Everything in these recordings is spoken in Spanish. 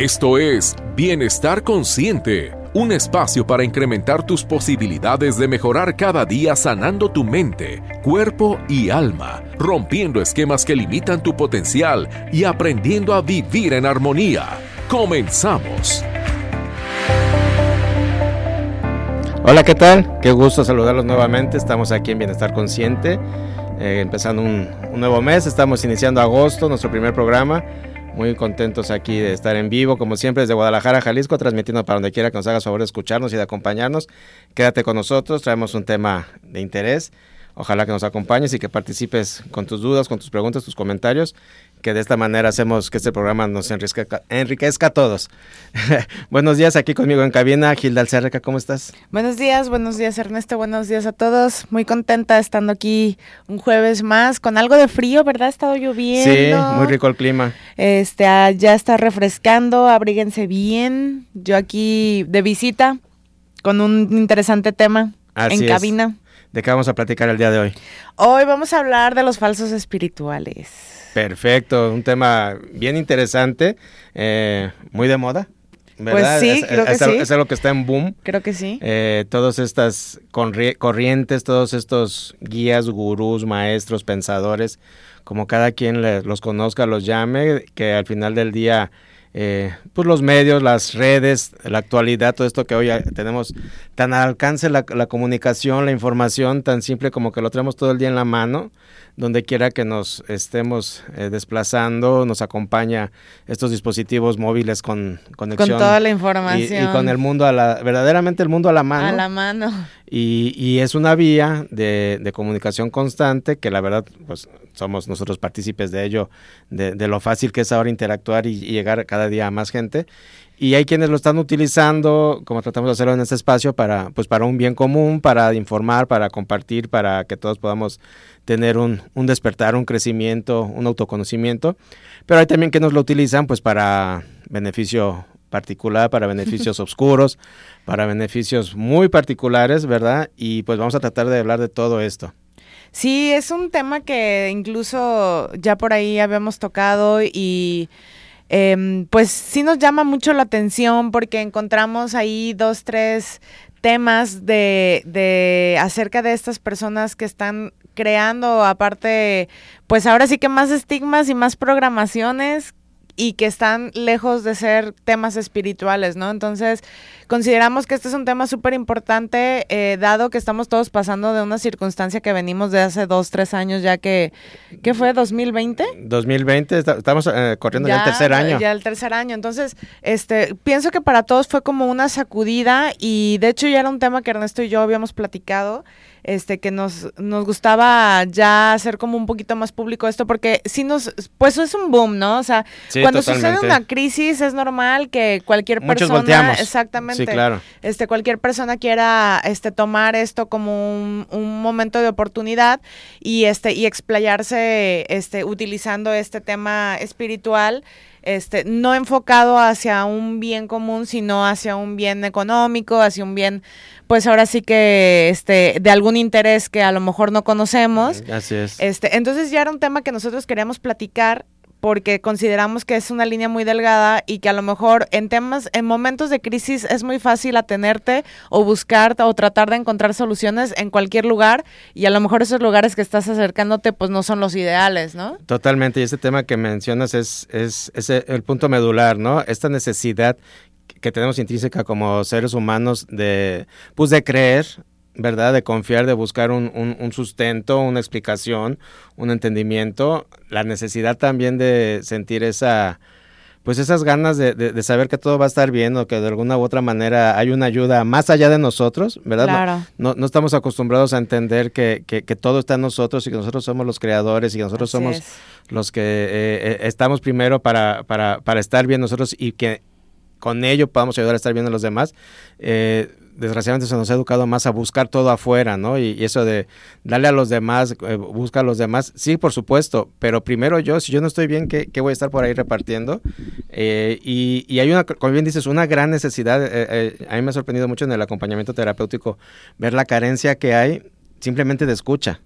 Esto es Bienestar Consciente, un espacio para incrementar tus posibilidades de mejorar cada día sanando tu mente, cuerpo y alma, rompiendo esquemas que limitan tu potencial y aprendiendo a vivir en armonía. Comenzamos. Hola, ¿qué tal? Qué gusto saludarlos nuevamente. Estamos aquí en Bienestar Consciente, eh, empezando un, un nuevo mes. Estamos iniciando agosto, nuestro primer programa. Muy contentos aquí de estar en vivo, como siempre, desde Guadalajara, Jalisco, transmitiendo para donde quiera que nos hagas favor de escucharnos y de acompañarnos. Quédate con nosotros, traemos un tema de interés. Ojalá que nos acompañes y que participes con tus dudas, con tus preguntas, tus comentarios, que de esta manera hacemos que este programa nos enriquezca, enriquezca a todos. buenos días aquí conmigo en cabina, Gilda Alcerreca, ¿cómo estás? Buenos días, buenos días Ernesto, buenos días a todos. Muy contenta estando aquí un jueves más, con algo de frío, ¿verdad? Ha estado lloviendo. Sí, muy rico el clima. Este, ah, ya está refrescando, abríguense bien. Yo aquí de visita con un interesante tema Así en es. cabina. ¿De qué vamos a platicar el día de hoy? Hoy vamos a hablar de los falsos espirituales. Perfecto, un tema bien interesante, eh, muy de moda. ¿verdad? Pues sí, es, creo que es sí. es algo que está en boom. Creo que sí. Eh, todas estas corri- corrientes, todos estos guías, gurús, maestros, pensadores, como cada quien le- los conozca, los llame, que al final del día, eh, pues los medios, las redes, la actualidad, todo esto que hoy tenemos tan al alcance, la, la comunicación, la información, tan simple como que lo tenemos todo el día en la mano, donde quiera que nos estemos eh, desplazando, nos acompaña estos dispositivos móviles con Con conexión. toda la y- información. y con el mundo a la, verdaderamente el mundo a la mano. A la mano. Y, y es una vía de, de comunicación constante que la verdad, pues somos nosotros partícipes de ello, de, de lo fácil que es ahora interactuar y, y llegar cada día a más gente. Y hay quienes lo están utilizando, como tratamos de hacerlo en este espacio, para, pues para un bien común, para informar, para compartir, para que todos podamos tener un, un despertar, un crecimiento, un autoconocimiento. Pero hay también que nos lo utilizan pues para beneficio particular, para beneficios oscuros, para beneficios muy particulares, ¿verdad? Y pues vamos a tratar de hablar de todo esto. Sí, es un tema que incluso ya por ahí habíamos tocado y em, pues sí nos llama mucho la atención porque encontramos ahí dos, tres temas de, de acerca de estas personas que están creando aparte, pues ahora sí que más estigmas y más programaciones y que están lejos de ser temas espirituales, ¿no? Entonces, consideramos que este es un tema súper importante, eh, dado que estamos todos pasando de una circunstancia que venimos de hace dos, tres años, ya que, ¿qué fue? ¿2020? 2020, esta- estamos eh, corriendo ya, el tercer año. Ya el tercer año. Entonces, este, pienso que para todos fue como una sacudida y de hecho ya era un tema que Ernesto y yo habíamos platicado, este, que nos, nos gustaba ya hacer como un poquito más público esto, porque sí nos, pues es un boom, ¿no? O sea, Sí, cuando totalmente. sucede una crisis es normal que cualquier Muchos persona, volteamos. exactamente, Sí, claro. este, cualquier persona quiera, este, tomar esto como un, un momento de oportunidad y este, y explayarse, este, utilizando este tema espiritual este, no enfocado hacia un bien común, sino hacia un bien económico, hacia un bien, pues ahora sí que, este, de algún interés que a lo mejor no conocemos. Así es. Este, entonces ya era un tema que nosotros queríamos platicar porque consideramos que es una línea muy delgada y que a lo mejor en temas, en momentos de crisis es muy fácil atenerte o buscar o tratar de encontrar soluciones en cualquier lugar y a lo mejor esos lugares que estás acercándote pues no son los ideales, ¿no? Totalmente, y este tema que mencionas es, es, es el punto medular, ¿no? Esta necesidad que tenemos intrínseca como seres humanos de, pues de creer, ¿verdad? De confiar, de buscar un, un, un sustento, una explicación, un entendimiento, la necesidad también de sentir esa, pues esas ganas de, de, de, saber que todo va a estar bien o que de alguna u otra manera hay una ayuda más allá de nosotros, ¿verdad? Claro. No, no, no estamos acostumbrados a entender que, que, que, todo está en nosotros y que nosotros somos los creadores y que nosotros Así somos es. los que eh, eh, estamos primero para, para, para estar bien nosotros y que con ello podamos ayudar a estar bien a los demás. Eh, desgraciadamente se nos ha educado más a buscar todo afuera, ¿no? Y, eso de darle a los demás, eh, busca a los demás, sí, por supuesto, pero primero yo, si yo no estoy bien, ¿qué, qué voy a estar por ahí repartiendo? Eh, y, hay una, como bien dices, una gran necesidad, eh, a mí me ha sorprendido mucho en el acompañamiento terapéutico ver la carencia que hay simplemente de escucha.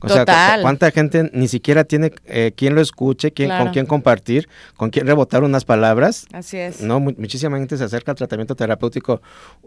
O sea, cuánta gente ni siquiera tiene eh, quien lo escuche, quién, con quién compartir, con quién rebotar unas palabras. Así es. No, muchísima gente se acerca al tratamiento terapéutico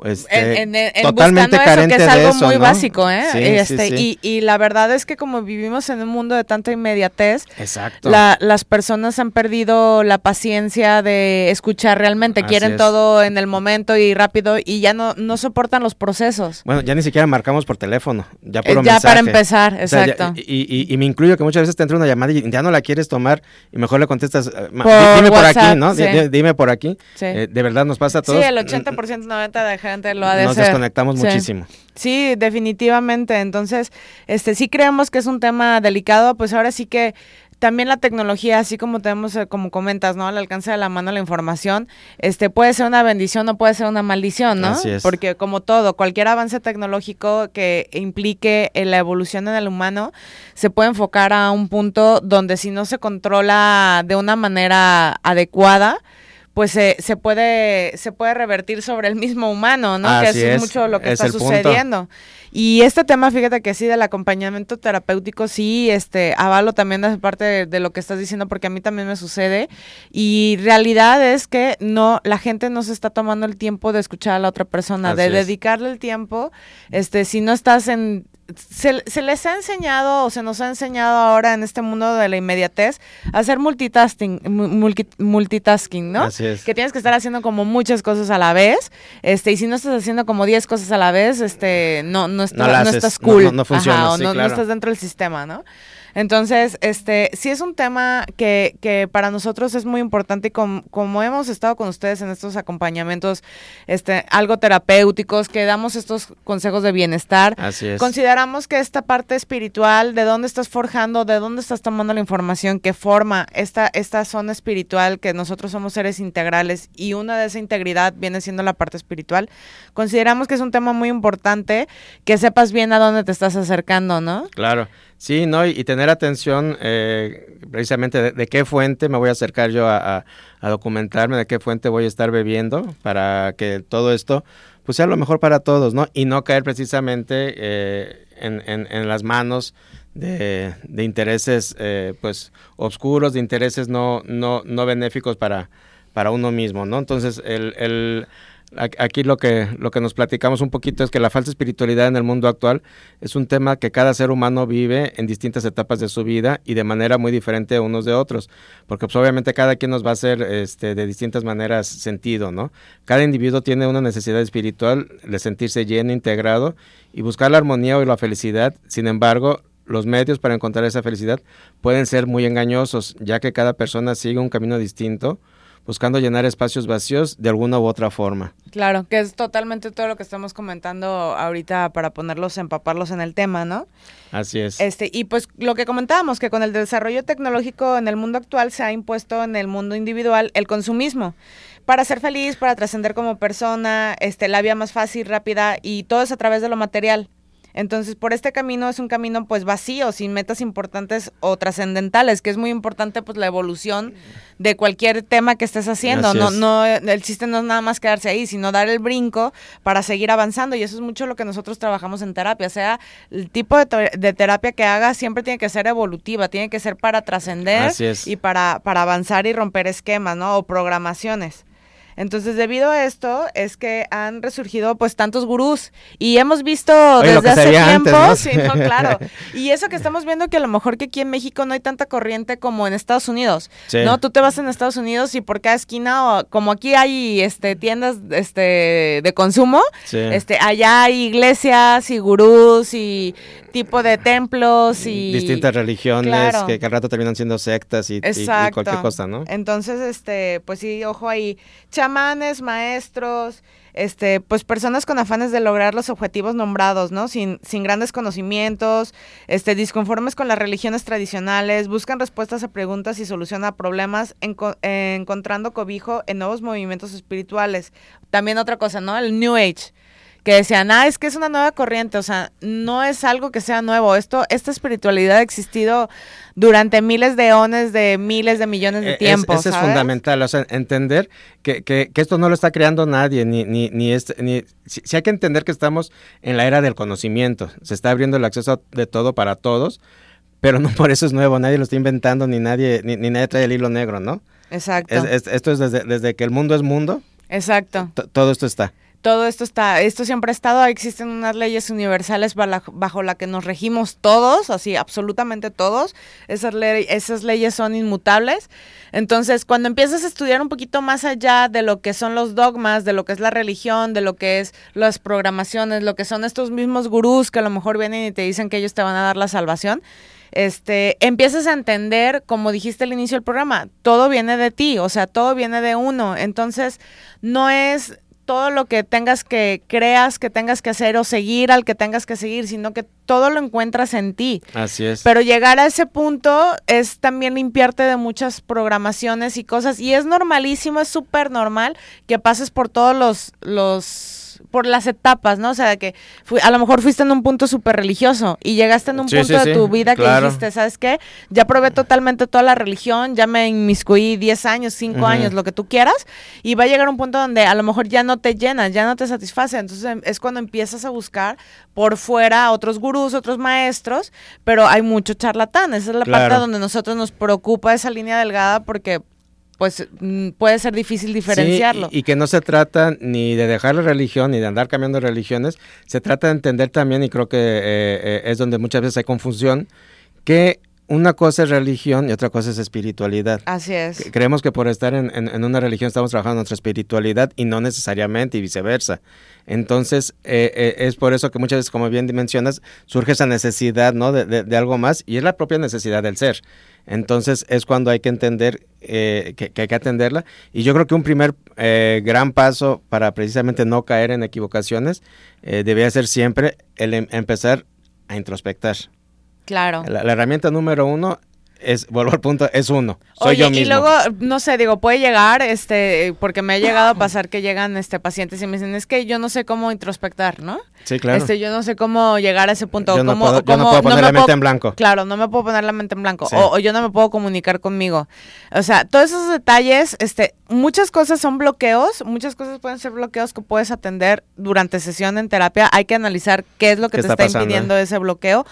este, totalmente carente eso, que es algo muy básico, ¿eh? este, Y, y, la verdad es que como vivimos en un mundo de tanta inmediatez, Exacto. las personas han perdido la paciencia de escuchar realmente, quieren todo en el momento y rápido y ya no, no soportan los procesos. Bueno, ya ni siquiera marcamos por teléfono, ya por eh, Ya para empezar, exacto. y, y, me incluyo que muchas veces te entra una llamada y ya no la quieres tomar y mejor le contestas, eh, dime por aquí, ¿no? Dime por aquí. Eh, de verdad nos pasa a todos. Sí, el 80%, 90% de gente lo ha de Nos desconectamos muchísimo. Sí, definitivamente. Entonces, este sí creemos que es un tema delicado, pues ahora sí que también la tecnología, así como tenemos, eh, como comentas, ¿no? Al alcance de la mano la información, este puede ser una bendición o puede ser una maldición, ¿no? Así es. Porque como todo, cualquier avance tecnológico que implique en la evolución en el humano, se puede enfocar a un punto donde si no se controla de una manera adecuada, pues se puede se puede revertir sobre el mismo humano, ¿no? que es, mucho lo que está sucediendo. Y este tema, fíjate que sí, del acompañamiento terapéutico, sí, este, avalo también de parte de, lo que estás diciendo, porque a mí también me sucede. Y realidad es que no, la gente no se está tomando el tiempo de escuchar a la otra persona, de dedicarle el tiempo. Este, si no estás en, se, se, les ha enseñado o se nos ha enseñado ahora en este mundo de la inmediatez a hacer multitasking, multitasking, ¿no? Así es. Que tienes que estar haciendo como muchas cosas a la vez, este, y si no estás haciendo como 10 cosas a la vez, este, no, no, no, estás cool. No, funciona, o no, no estás dentro del sistema, ¿no? Entonces, este, sí es un tema que, que para nosotros es muy importante y como hemos estado con ustedes en estos acompañamientos, este, algo terapéuticos, que damos estos consejos de bienestar. Así es. Consideramos que esta parte espiritual, de dónde estás forjando, de dónde estás tomando la información que forma esta, esta zona espiritual, que nosotros somos seres integrales y una de esa integridad viene siendo la parte espiritual, consideramos que es un tema muy importante que sepas bien a dónde te estás acercando, ¿no? Claro. Sí, ¿no? Y, tener atención eh, precisamente de, qué fuente me voy a acercar yo a, documentarme, de qué fuente voy a estar bebiendo para que todo esto pues sea lo mejor para todos, ¿no? Y no caer precisamente eh, en, las manos de, de intereses eh, pues oscuros, de intereses no, no, no benéficos para, para uno mismo, ¿no? Entonces, el, el Aquí lo que, lo que nos platicamos un poquito es que la falsa espiritualidad en el mundo actual es un tema que cada ser humano vive en distintas etapas de su vida y de manera muy diferente unos de otros, porque pues, obviamente cada quien nos va a hacer este, de distintas maneras sentido, ¿no? Cada individuo tiene una necesidad espiritual de sentirse lleno, integrado y buscar la armonía y la felicidad, sin embargo, los medios para encontrar esa felicidad pueden ser muy engañosos, ya que cada persona sigue un camino distinto buscando llenar espacios vacíos de alguna u otra forma. Claro, que es totalmente todo lo que estamos comentando ahorita para ponerlos, empaparlos en el tema, ¿no? Así es. Este, y pues lo que comentábamos, que con el desarrollo tecnológico en el mundo actual se ha impuesto en el mundo individual el consumismo. Para ser feliz, para trascender como persona, este, la vía más fácil, rápida, y todo es a través de lo material. Entonces, por este camino es un camino pues vacío, sin metas importantes o trascendentales, que es muy importante pues la evolución de cualquier tema que estés haciendo. no, no, el chiste no es nada más quedarse ahí, sino dar el brinco para seguir avanzando. Y eso es mucho lo que nosotros trabajamos en terapia. sea, el tipo de, de terapia que hagas siempre tiene que ser evolutiva, tiene que ser para trascender y para, para avanzar y romper esquemas, ¿no? O programaciones. Entonces, debido a esto, es que han resurgido pues tantos gurús y hemos visto desde hace tiempo, sí, no, claro. Y eso que estamos viendo que a lo mejor que aquí en México no hay tanta corriente como en Estados Unidos, ¿no? Tú te vas en Estados Unidos y por cada esquina, o, como aquí hay este tiendas este de consumo, este allá hay iglesias y gurús y tipo de templos y distintas religiones que, al rato terminan siendo sectas y, cualquier cosa, ¿no? Entonces, este, pues sí, ojo ahí, chamanes, maestros, este, pues personas con afanes de lograr los objetivos nombrados, ¿no? Sin, sin grandes conocimientos, este, disconformes con las religiones tradicionales, buscan respuestas a preguntas y solución a problemas, encontrando cobijo en nuevos movimientos espirituales. También otra cosa, ¿no? El New Age que decían, ah, es que es una nueva corriente, o sea, no es algo que sea nuevo, esto, esta espiritualidad ha existido durante miles de eones, de miles de millones de tiempos. Eso es fundamental, o sea, entender que, que, que, esto no lo está creando nadie, ni, ni, ni, este, ni si, hay que entender que estamos en la era del conocimiento, se está abriendo el acceso de todo para todos, pero no por eso es nuevo, nadie lo está inventando, ni nadie, ni, ni nadie trae el hilo negro, ¿no? Exacto. esto es desde, desde, que el mundo es mundo. Exacto. Todo esto está todo esto está, esto siempre ha estado, existen unas leyes universales bajo la que nos regimos todos, así absolutamente todos, esas, esas leyes son inmutables. Entonces, cuando empiezas a estudiar un poquito más allá de lo que son los dogmas, de lo que es la religión, de lo que es las programaciones, lo que son estos mismos gurús que a lo mejor vienen y te dicen que ellos te van a dar la salvación, este, empiezas a entender, como dijiste al inicio del programa, todo viene de ti, o sea, todo viene de uno. Entonces, no es todo lo que tengas que creas que tengas que hacer o seguir al que tengas que seguir, sino que todo lo encuentras en ti. Así es. Pero llegar a ese punto es también limpiarte de muchas programaciones y cosas y es normalísimo, es súper normal que pases por todos los los por las etapas, ¿no? O sea, que a lo mejor fuiste en un punto súper religioso y llegaste en un punto de tu vida que dijiste, ¿sabes qué? Ya probé totalmente toda la religión, ya me inmiscuí 10 años, 5 años, lo que tú quieras, y va a llegar un punto donde a lo mejor ya no te llenas, ya no te satisface. Entonces em, es cuando empiezas a buscar por fuera otros gurús, otros maestros, pero hay mucho charlatán. Esa es la parte donde nosotros nos preocupa esa línea delgada porque pues mm, puede ser difícil diferenciarlo. y, que no se trata ni de dejar la religión ni de andar cambiando religiones, se trata de entender también, y creo que eh, eh, es donde muchas veces hay confusión, que una cosa es religión y otra cosa es espiritualidad. Así es. Creemos que por estar en, una religión estamos trabajando nuestra espiritualidad y no necesariamente y viceversa. Entonces, eh, es por eso que muchas veces, como bien mencionas, surge esa necesidad ¿no? de algo más y es la propia necesidad del ser. Entonces es cuando hay que entender eh, que, hay que atenderla. Y yo creo que un primer eh, gran paso para precisamente no caer en equivocaciones eh, debía ser siempre el em, empezar a introspectar. Claro. La, la, herramienta número uno es, vuelvo al punto, es uno. Soy yo mismo. Y luego, no sé, digo, puede llegar, este, porque me ha llegado a pasar que llegan este pacientes y me dicen, es que yo no sé cómo introspectar, ¿no? Sí, claro. Este, yo no sé cómo llegar a ese punto. Yo no, puedo, yo no puedo poner la mente en blanco. Claro, no me puedo poner la mente en blanco. O, yo no me puedo comunicar conmigo. O sea, todos esos detalles, este, muchas cosas son bloqueos, muchas cosas pueden ser bloqueos que puedes atender durante sesión en terapia. Hay que analizar qué es lo que te está, impidiendo ese bloqueo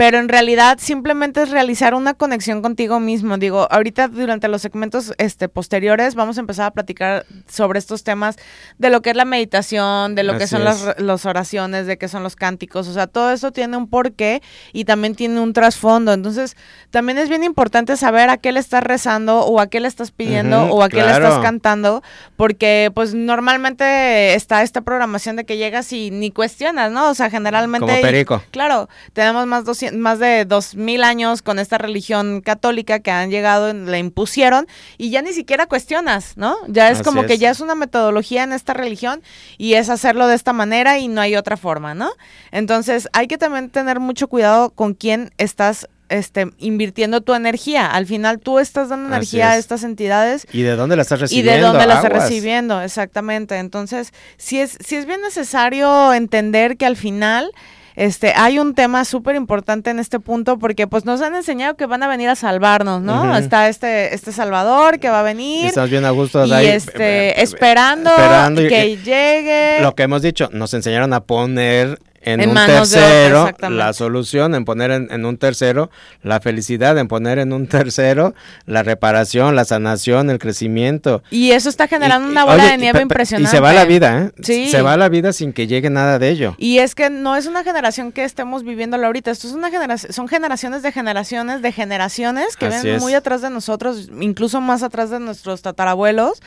pero en realidad simplemente es realizar una conexión contigo mismo. Digo, ahorita durante los segmentos este, posteriores vamos a empezar a platicar sobre estos temas de lo que es la meditación, de lo que son las, oraciones, de qué son los cánticos, o sea, todo eso tiene un porqué y también tiene un trasfondo. Entonces, también es bien importante saber a qué le estás rezando o a qué le estás pidiendo o a qué le estás cantando, porque pues normalmente está esta programación de que llegas y ni cuestionas, ¿no? O sea, generalmente... Como perico. claro, tenemos más 200 más de dos mil años con esta religión católica que han llegado, la impusieron y ya ni siquiera cuestionas, ¿no? Ya es como que ya es una metodología en esta religión y es hacerlo de esta manera y no hay otra forma, ¿no? Entonces hay que también tener mucho cuidado con quién estás este, invirtiendo tu energía. Al final tú estás dando energía a estas entidades. ¿Y de dónde la estás recibiendo? Y de dónde la estás recibiendo, exactamente. Entonces, sí es, sí es bien necesario entender que al final este, hay un tema súper importante en este punto porque pues nos han enseñado que van a venir a salvarnos, ¿no? Está este, este Salvador que va a venir. estamos bien a gusto y este, esperando, que llegue. Lo que hemos dicho, nos enseñaron a poner en, un tercero la solución, en poner en, un tercero la felicidad, en poner en un tercero la reparación, la sanación, el crecimiento. Y eso está generando una bola de nieve impresionante. Y se va la vida, ¿eh? Sí. Se va la vida sin que llegue nada de ello. Y es que no es una generación que estemos viviendo ahorita, esto es una generación, son generaciones de generaciones de generaciones que ven muy atrás de nosotros, incluso más atrás de nuestros tatarabuelos,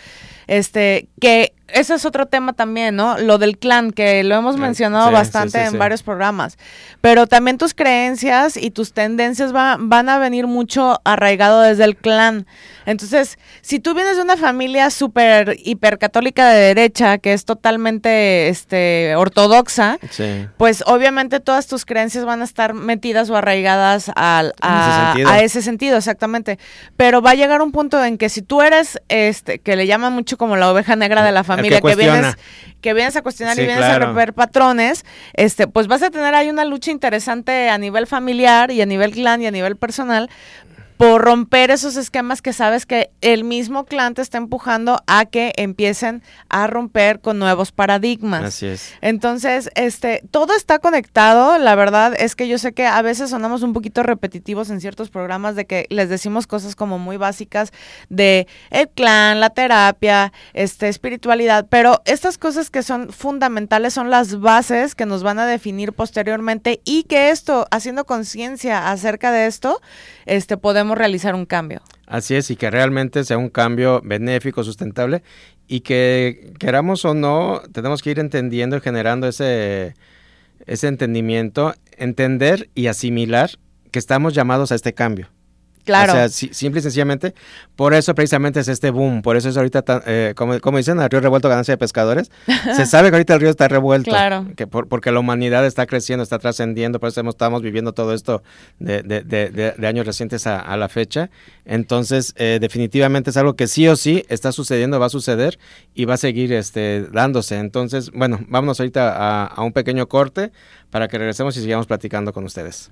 este, que ese es otro tema también, ¿no? Lo del clan, que lo hemos mencionado bastante en varios programas. Pero también tus creencias y tus tendencias van a venir mucho arraigado desde el clan. Entonces, si tú vienes de una familia súper hipercatólica de derecha, que es totalmente este, ortodoxa, pues obviamente todas tus creencias van a estar metidas o arraigadas al, a, ese a, ese sentido, exactamente. Pero va a llegar un punto en que si tú eres, este, que le llaman mucho como la oveja negra de la familia, familia, que, vienes que vienes a cuestionar y vienes a romper patrones, este, pues vas a tener ahí una lucha interesante a nivel familiar y a nivel clan y a nivel personal, por romper esos esquemas que sabes que el mismo clan te está empujando a que empiecen a romper con nuevos paradigmas. Así es. Entonces, este, todo está conectado. La verdad es que yo sé que a veces sonamos un poquito repetitivos en ciertos programas de que les decimos cosas como muy básicas de el clan, la terapia, este, espiritualidad, pero estas cosas que son fundamentales son las bases que nos van a definir posteriormente y que esto, haciendo conciencia acerca de esto, este, podemos realizar un cambio. Así es, y que realmente sea un cambio benéfico, sustentable, y que queramos o no, tenemos que ir entendiendo y generando ese, ese entendimiento, entender y asimilar que estamos llamados a este cambio. Claro. O sea, simple y sencillamente, por eso precisamente es este boom, por eso es ahorita, eh, como, como, dicen, el río revuelto ganancia de pescadores, se sabe que ahorita el río está revuelto, claro. que porque la humanidad está creciendo, está trascendiendo, por eso estamos viviendo todo esto de, de, de, años recientes a, la fecha. Entonces, eh, definitivamente es algo que sí o sí está sucediendo, va a suceder y va a seguir este, dándose. Entonces, bueno, vámonos ahorita a, a un pequeño corte para que regresemos y sigamos platicando con ustedes.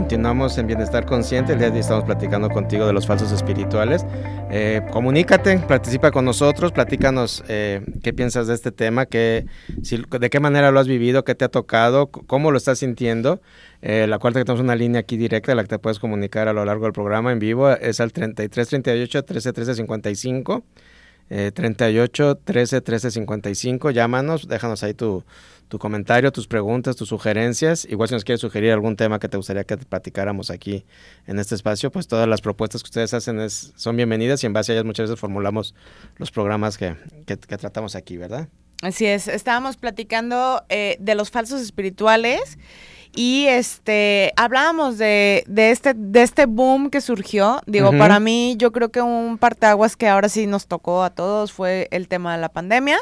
Continuamos en Bienestar Consciente. El día de hoy estamos platicando contigo de los falsos espirituales. Eh, comunícate, participa con nosotros, platícanos eh, qué piensas de este tema, qué, de qué manera lo has vivido, qué te ha tocado, cómo lo estás sintiendo. Eh, la que tenemos una línea aquí directa, la que te puedes comunicar a lo largo del programa en vivo, es al 33 38 13 13 55. 38 13 13 55. Llámanos, déjanos ahí tu, tu comentario, tus preguntas, tus sugerencias. Igual si nos quieres sugerir algún tema que te gustaría que platicáramos aquí en este espacio, pues todas las propuestas que ustedes hacen es, son bienvenidas y en base a ellas muchas veces formulamos los programas que, que, tratamos aquí, ¿verdad? Así es, estábamos platicando eh, de los falsos espirituales y este hablábamos de, de, este de este boom que surgió digo para mí yo creo que un parteaguas que ahora sí nos tocó a todos fue el tema de la pandemia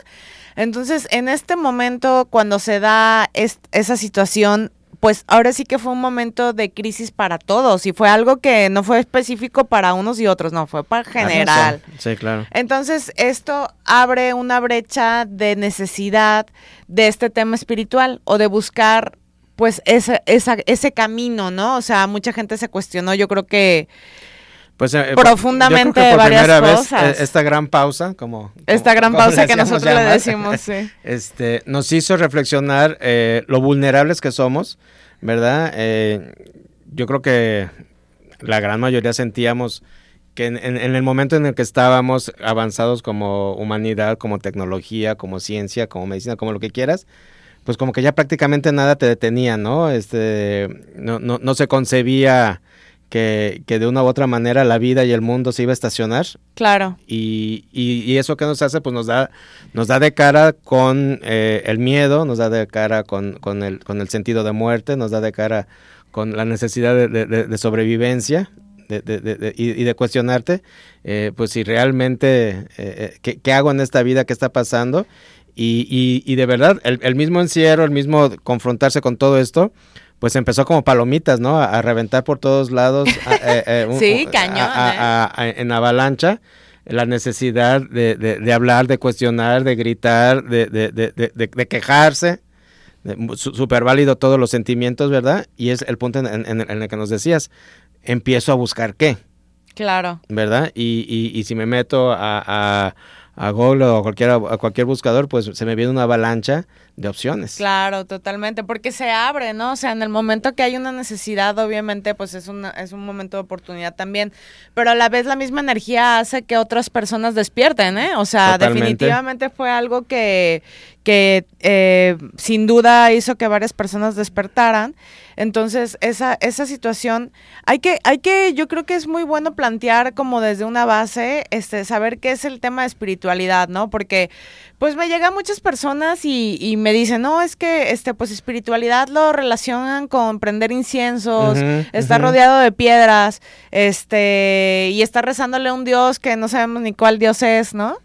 entonces, en este momento, cuando se da esa situación, pues ahora sí que fue un momento de crisis para todos y fue algo que no fue específico para unos y otros, no, fue para general. Sí, claro. Entonces, esto abre una brecha de necesidad de este tema espiritual o de buscar pues ese, esa, ese camino, ¿no? O sea, mucha gente se cuestionó, yo creo que pues, eh, profundamente varias cosas. Eh, esta gran pausa, como esta gran pausa que nosotros le decimos, sí. este, nos hizo reflexionar eh, lo vulnerables que somos, ¿verdad? yo creo que la gran mayoría sentíamos que en, el momento en el que estábamos avanzados como humanidad, como tecnología, como ciencia, como medicina, como lo que quieras, pues como que ya prácticamente nada te detenía, ¿no? Este, no, no, no se concebía que, que, de una u otra manera la vida y el mundo se iba a estacionar. Claro. Y, y, eso que nos hace, pues nos da, nos da de cara con eh, el miedo, nos da de cara con, con, el, con el sentido de muerte, nos da de cara con la necesidad de, de, sobrevivencia. De, y, de cuestionarte, eh, pues si realmente, eh, ¿qué, ¿qué, hago en esta vida? ¿Qué está pasando? Y, y de verdad, el, el mismo encierro, el mismo confrontarse con todo esto, pues empezó como palomitas, ¿no? A, reventar por todos lados. Eh, eh, sí, cañón. ¿eh? en avalancha la necesidad de, de, hablar, de cuestionar, de gritar, de, de quejarse. Súper válido todos los sentimientos, ¿verdad? Y es el punto en, el que nos decías, empiezo a buscar qué. Claro. ¿Verdad? Y, y, y si me meto a a Google o a cualquier, a cualquier buscador, pues se me viene una avalancha de opciones. Claro, totalmente, porque se abre, ¿no? O sea, en el momento que hay una necesidad, obviamente, pues es, una, es un momento de oportunidad también, pero a la vez la misma energía hace que otras personas despierten, ¿eh? O sea, definitivamente fue algo que, que eh, sin duda hizo que varias personas despertaran. Entonces, esa, esa situación, hay que, hay que, yo creo que es muy bueno plantear como desde una base, este, saber qué es el tema de espiritualidad, ¿no? Porque, pues me llegan muchas personas y, y me dicen, no, es que, este, pues espiritualidad lo relacionan con prender inciensos, estar rodeado de piedras, este, y estar rezándole a un Dios que no sabemos ni cuál Dios es, ¿no?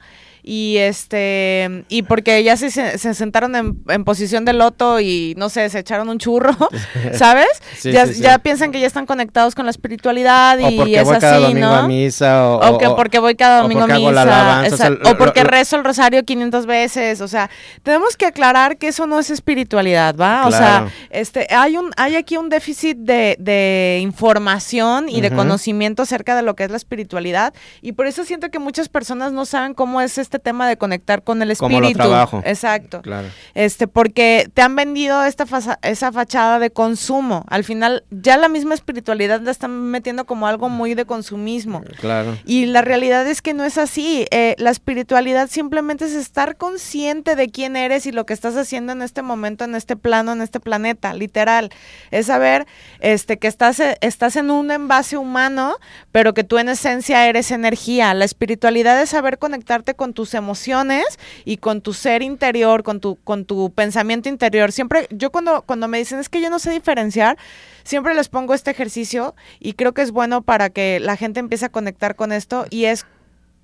Y este y porque ya se, se sentaron en, posición de loto y no sé, se echaron un churro, ¿sabes? ya, ya piensan que ya están conectados con la espiritualidad y es así, ¿no? A misa, o, que porque voy cada domingo a misa, o, porque rezo el rosario 500 veces, o sea, tenemos que aclarar que eso no es espiritualidad, ¿va? O sea, este hay un hay aquí un déficit de, de información y de conocimiento acerca de lo que es la espiritualidad y por eso siento que muchas personas no saben cómo es este este tema de conectar con el espíritu. Como trabajo. Exacto. Claro. Este, porque te han vendido esta esa fachada de consumo. Al final, ya la misma espiritualidad la están metiendo como algo muy de consumismo. Claro. Y la realidad es que no es así. Eh, la espiritualidad simplemente es estar consciente de quién eres y lo que estás haciendo en este momento, en este plano, en este planeta, literal. Es saber este, que estás, estás en un envase humano, pero que tú en esencia eres energía. La espiritualidad es saber conectarte con tu tus emociones y con tu ser interior, con tu, con tu pensamiento interior. Siempre, yo cuando, cuando me dicen es que yo no sé diferenciar, siempre les pongo este ejercicio y creo que es bueno para que la gente empiece a conectar con esto y es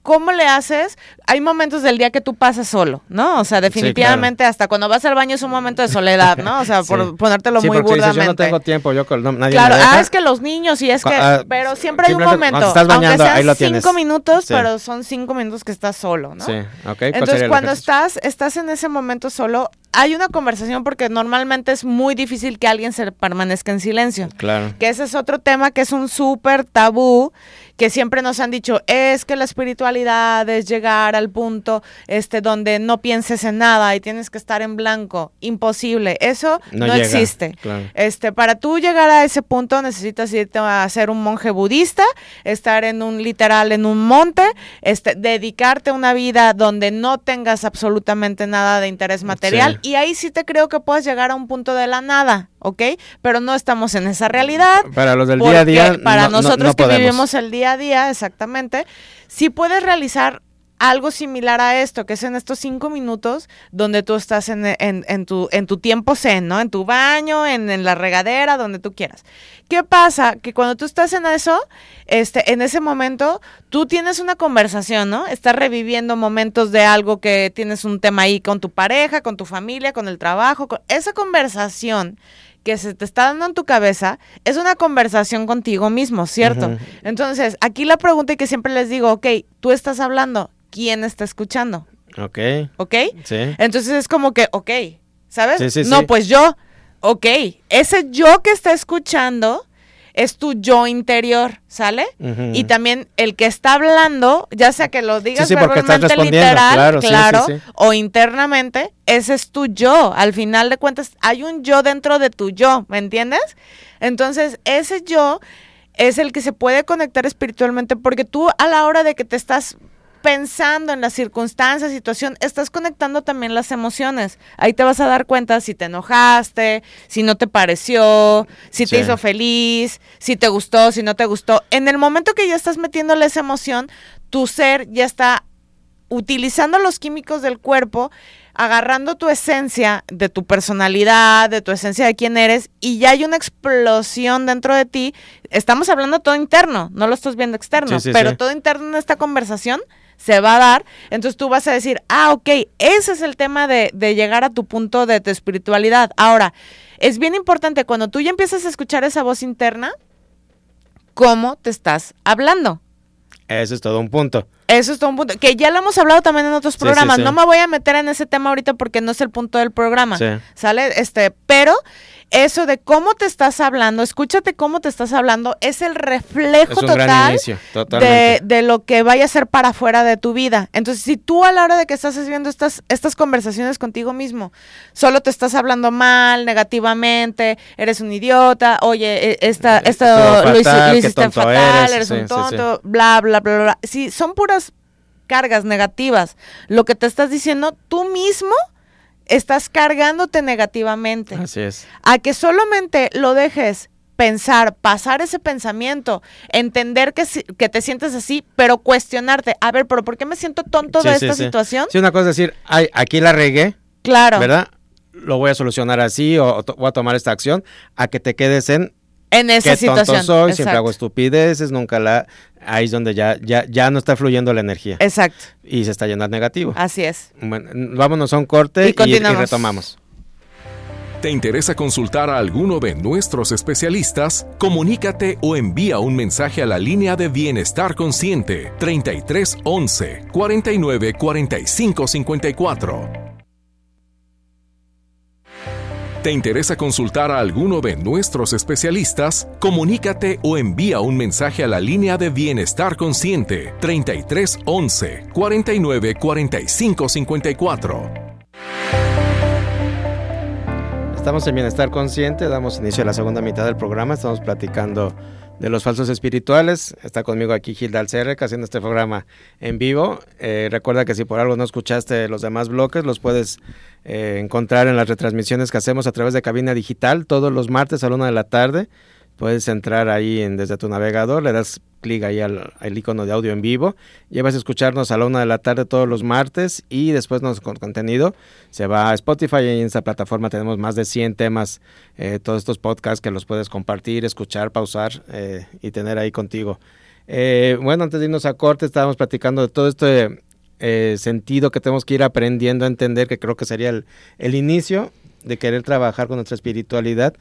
¿cómo le haces? Hay momentos del día que tú pasas solo, ¿no? O sea, definitivamente hasta cuando vas al baño es un momento de soledad, ¿no? O sea, por ponértelo muy burdamente. yo no tengo tiempo, yo no, nadie Claro, ah, es que los niños y es que, ah, pero siempre hay un momento, estás bañando, aunque sean cinco minutos, pero son cinco minutos que estás solo, ¿no? Sí, ok. Entonces, cuando estás, estás en ese momento solo, hay una conversación porque normalmente es muy difícil que alguien se permanezca en silencio. Claro. Que ese es otro tema que es un súper tabú que siempre nos han dicho, es que la espiritualidad es llegar al punto este donde no pienses en nada y tienes que estar en blanco. Imposible. Eso no, existe. Este, para tú llegar a ese punto necesitas irte a ser un monje budista, estar en un literal en un monte, este, dedicarte a una vida donde no tengas absolutamente nada de interés material y ahí sí te creo que puedas llegar a un punto de la nada. ¿ok? Pero no estamos en esa realidad. Para los del día a día. Para nosotros que vivimos el día a día, exactamente. Si puedes realizar algo similar a esto, que es en estos cinco minutos donde tú estás en, en, tu, en tu tiempo zen, ¿no? En tu baño, en, en, la regadera, donde tú quieras. ¿Qué pasa? Que cuando tú estás en eso, este, en ese momento, tú tienes una conversación, ¿no? Estás reviviendo momentos de algo que tienes un tema ahí con tu pareja, con tu familia, con el trabajo. Con... Esa conversación que se te está dando en tu cabeza es una conversación contigo mismo, ¿cierto? Entonces, aquí la pregunta que siempre les digo, ok, tú estás hablando, ¿quién está escuchando? Ok. ¿Ok? Sí. Entonces es como que, ok, ¿sabes? Sí, sí, no, pues yo, ok, ese yo que está escuchando es tu yo interior, ¿sale? Y también el que está hablando, ya sea que lo digas verbalmente literal, claro, o internamente, ese es tu yo. Al final de cuentas, hay un yo dentro de tu yo, ¿me entiendes? Entonces, ese yo es el que se puede conectar espiritualmente porque tú a la hora de que te estás pensando en las circunstancias, situación, estás conectando también las emociones. Ahí te vas a dar cuenta si te enojaste, si no te pareció, si te hizo feliz, si te gustó, si no te gustó. En el momento que ya estás metiéndole esa emoción, tu ser ya está utilizando los químicos del cuerpo, agarrando tu esencia de tu personalidad, de tu esencia de quién eres, y ya hay una explosión dentro de ti. Estamos hablando todo interno, no lo estás viendo externo, pero todo interno en esta conversación se va a dar, entonces tú vas a decir, ah, ok, ese es el tema de, de llegar a tu punto de tu espiritualidad. Ahora, es bien importante cuando tú ya empiezas a escuchar esa voz interna, cómo te estás hablando. Eso es todo un punto. Eso es todo un punto. Que ya lo hemos hablado también en otros programas. No me voy a meter en ese tema ahorita porque no es el punto del programa. ¿Sale? Este, pero eso de cómo te estás hablando, escúchate cómo te estás hablando, es el reflejo total de, de, lo que vaya a ser para afuera de tu vida. Entonces, si tú a la hora de que estás haciendo estas, estas conversaciones contigo mismo, solo te estás hablando mal, negativamente, eres un idiota, oye, e, esta, esta lo, hiciste fatal, eres, un tonto, bla, bla, bla, bla. Si son puras cargas negativas, lo que te estás diciendo, tú mismo estás cargándote negativamente. Así es. A que solamente lo dejes pensar, pasar ese pensamiento, entender que, que te sientes así, pero cuestionarte, a ver, pero ¿por qué me siento tonto de esta situación? Sí, una cosa es decir, ay, aquí la regué. Claro. ¿Verdad? Lo voy a solucionar así o, voy a tomar esta acción, a que te quedes en en esa situación. Tonto soy, siempre hago estupideces, nunca la. Ahí es donde ya, ya, ya no está fluyendo la energía. Exacto. Y se está llenando negativo. Así es. Bueno, vámonos a un corte y, y retomamos. ¿Te interesa consultar a alguno de nuestros especialistas? Comunícate o envía un mensaje a la línea de Bienestar Consciente 33 11 49 45 54. ¿Te interesa consultar a alguno de nuestros especialistas? Comunícate o envía un mensaje a la línea de Bienestar Consciente 33 11 49 45 54. Estamos en Bienestar Consciente, damos inicio a la segunda mitad del programa, estamos platicando de los falsos espirituales. Está conmigo aquí Gilda Alcerreca haciendo este programa en vivo. Eh, recuerda que si por algo no escuchaste los demás bloques, los puedes eh, encontrar en las retransmisiones que hacemos a través de cabina digital todos los martes a la una de la tarde. Puedes entrar ahí en, desde tu navegador, le das clic ahí al, icono de audio en vivo. Ya vas a escucharnos a la una de la tarde todos los martes y después nuestro contenido se va a Spotify en esta plataforma tenemos más de 100 temas, eh, todos estos podcasts que los puedes compartir, escuchar, pausar eh, y tener ahí contigo. Eh, bueno, antes de irnos a corte estábamos platicando de todo este sentido que tenemos que ir aprendiendo a entender, que creo que sería el, el inicio de querer trabajar con nuestra espiritualidad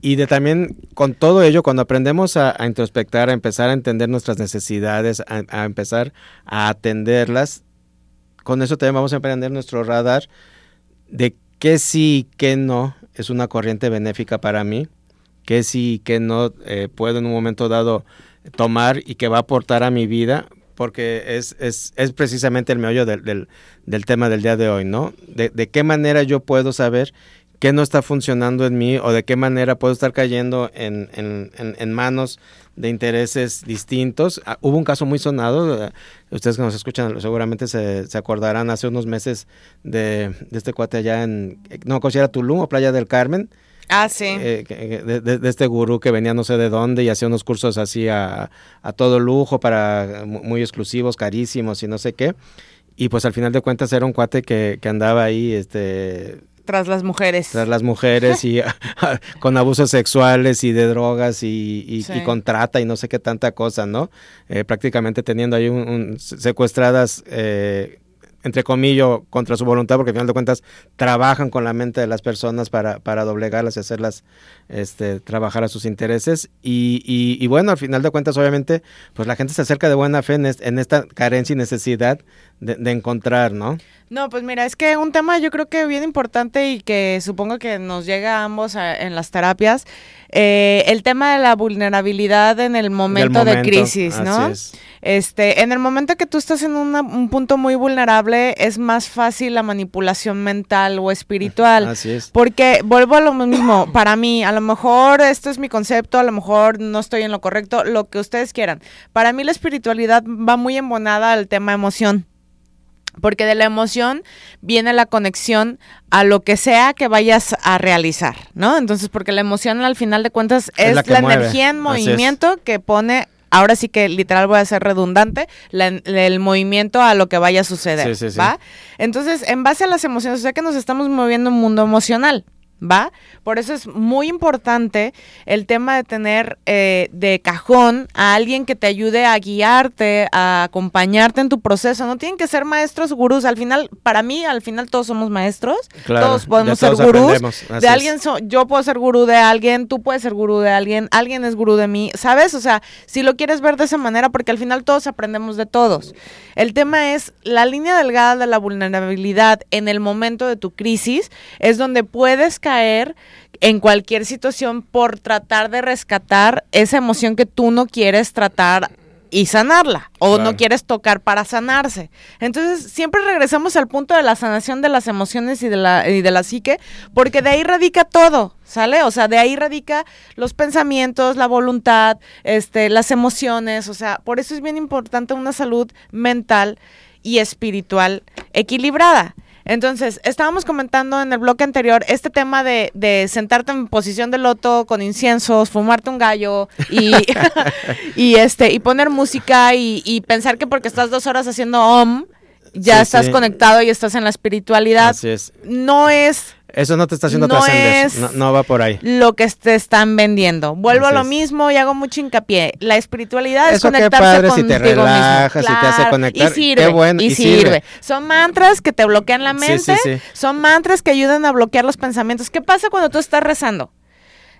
y de también con todo ello, cuando aprendemos a, introspectar, a empezar a entender nuestras necesidades, a, empezar a atenderlas, con eso también vamos a aprender nuestro radar de qué sí y qué no es una corriente benéfica para mí, qué sí y qué no eh, puedo en un momento dado tomar y que va a aportar a mi vida, porque es, es, es precisamente el meollo del, del, tema del día de hoy, ¿no? De, de qué manera yo puedo saber qué no está funcionando en mí o de qué manera puedo estar cayendo en, en, en, manos de intereses distintos. Ah, hubo un caso muy sonado, eh, ustedes que nos escuchan seguramente se, se acordarán hace unos meses de, de, este cuate allá en, no, era Tulum o Playa del Carmen. Ah, sí. Eh, de, de, este gurú que venía no sé de dónde y hacía unos cursos así a, a todo lujo para muy exclusivos, carísimos y no sé qué. Y pues al final de cuentas era un cuate que, que andaba ahí, este, tras las mujeres. Tras las mujeres y con abusos sexuales y de drogas y, y, con trata y no sé qué tanta cosa, ¿no? Eh, prácticamente teniendo ahí un, secuestradas eh, entre comillas, contra su voluntad, porque al final de cuentas trabajan con la mente de las personas para, para doblegarlas y hacerlas este, trabajar a sus intereses. Y, y, bueno, al final de cuentas, obviamente, pues la gente se acerca de buena fe en, en esta carencia y necesidad de, de, encontrar, ¿no? No, pues mira, es que un tema yo creo que bien importante y que supongo que nos llega a ambos en las terapias, eh, el tema de la vulnerabilidad en el momento, de crisis, ¿no? Este, en el momento que tú estás en un punto muy vulnerable, es más fácil la manipulación mental o espiritual. Así es. Porque vuelvo a lo mismo, para mí, a lo mejor esto es mi concepto, a lo mejor no estoy en lo correcto, lo que ustedes quieran. Para mí la espiritualidad va muy embonada al tema emoción porque de la emoción viene la conexión a lo que sea que vayas a realizar, ¿no? Entonces, porque la emoción al final de cuentas es, la, energía en movimiento que pone, ahora sí que literal voy a ser redundante, el movimiento a lo que vaya a suceder, ¿va? Entonces, en base a las emociones, o sea que nos estamos moviendo en un mundo emocional. ¿Va? Por eso es muy importante el tema de tener eh, de cajón a alguien que te ayude a guiarte, a acompañarte en tu proceso. No tienen que ser maestros gurús. Al final, para mí, al final todos somos maestros. todos podemos ser gurús. De alguien, yo puedo ser gurú de alguien, tú puedes ser gurú de alguien, alguien es gurú de mí, ¿sabes? O sea, si lo quieres ver de esa manera, porque al final todos aprendemos de todos. El tema es la línea delgada de la vulnerabilidad en el momento de tu crisis, es donde puedes caer en cualquier situación por tratar de rescatar esa emoción que tú no quieres tratar y sanarla o no quieres tocar para sanarse. Entonces, siempre regresamos al punto de la sanación de las emociones y de la y de la psique, porque de ahí radica todo, ¿sale? O sea, de ahí radica los pensamientos, la voluntad, este, las emociones, o sea, por eso es bien importante una salud mental y espiritual equilibrada. Entonces, estábamos comentando en el bloque anterior este tema de, de sentarte en posición de loto con inciensos, fumarte un gallo y, y este y poner música y, y pensar que porque estás dos horas haciendo om, ya Sí, estás sí. conectado y estás en la espiritualidad. Así es. No es Eso no te está haciendo No es- No, no va por ahí. lo que te están vendiendo. Vuelvo a lo mismo y hago mucho hincapié. La espiritualidad es conectarse padre, si contigo te relajas, mismo. si te hace Claro, conectar, Y sirve, qué bueno, y, y sirve. sirve. Son mantras que te bloquean la mente. sí, sí. Son mantras que ayudan a bloquear los pensamientos. ¿Qué pasa cuando tú estás rezando?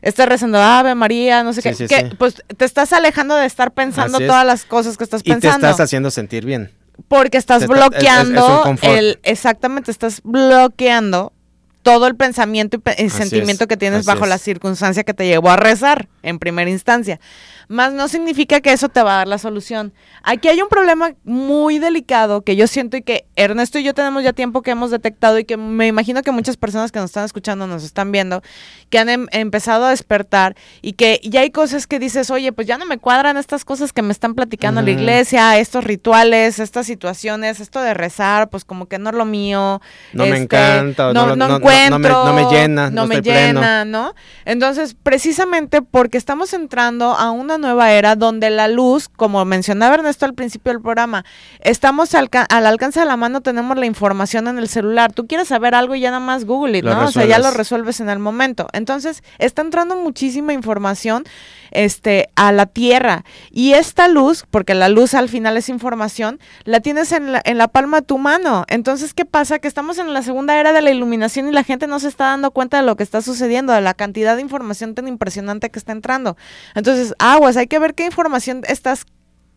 Estás rezando Ave María, no sé Sí, qué. sí, ¿Qué? sí. Pues te estás alejando de estar pensando es. todas las cosas que estás Y te pensando. estás haciendo sentir bien. Porque estás está- es- es- bloqueando el exactamente estás bloqueando todo el pensamiento y pe- el Así sentimiento es, que tienes bajo es. la circunstancia que te llevó a rezar en primera instancia. Más no significa que eso te va a dar la solución. Aquí hay un problema muy delicado que yo siento y que Ernesto y yo tenemos ya tiempo que hemos detectado y que me imagino que muchas personas que nos están escuchando, nos están viendo, que han em- empezado a despertar y que ya hay cosas que dices, oye, pues ya no me cuadran estas cosas que me están platicando la iglesia, estos rituales, estas situaciones, esto de rezar, pues como que no es lo mío. No me este, encanta, o no, no- no no- no- encuentro, no me- no me llena, no me estoy pleno. llena, ¿no? Entonces, precisamente porque estamos entrando a una nueva era donde la luz, como mencionaba Ernesto al principio del programa, estamos al, al alcance de la mano, tenemos la información en el celular. Tú quieres saber algo y ya nada más Google it, ¿no? O sea, ya lo resuelves en el momento. Entonces, está entrando muchísima información este, a la Tierra. Y esta luz, porque la luz al final es información, la tienes en la, en la palma de tu mano. Entonces, ¿qué pasa? Que estamos en la segunda era de la iluminación y la gente no se está dando cuenta de lo que está sucediendo, de la cantidad de información tan impresionante que está entrando. Entonces, aguas, hay que ver qué información estás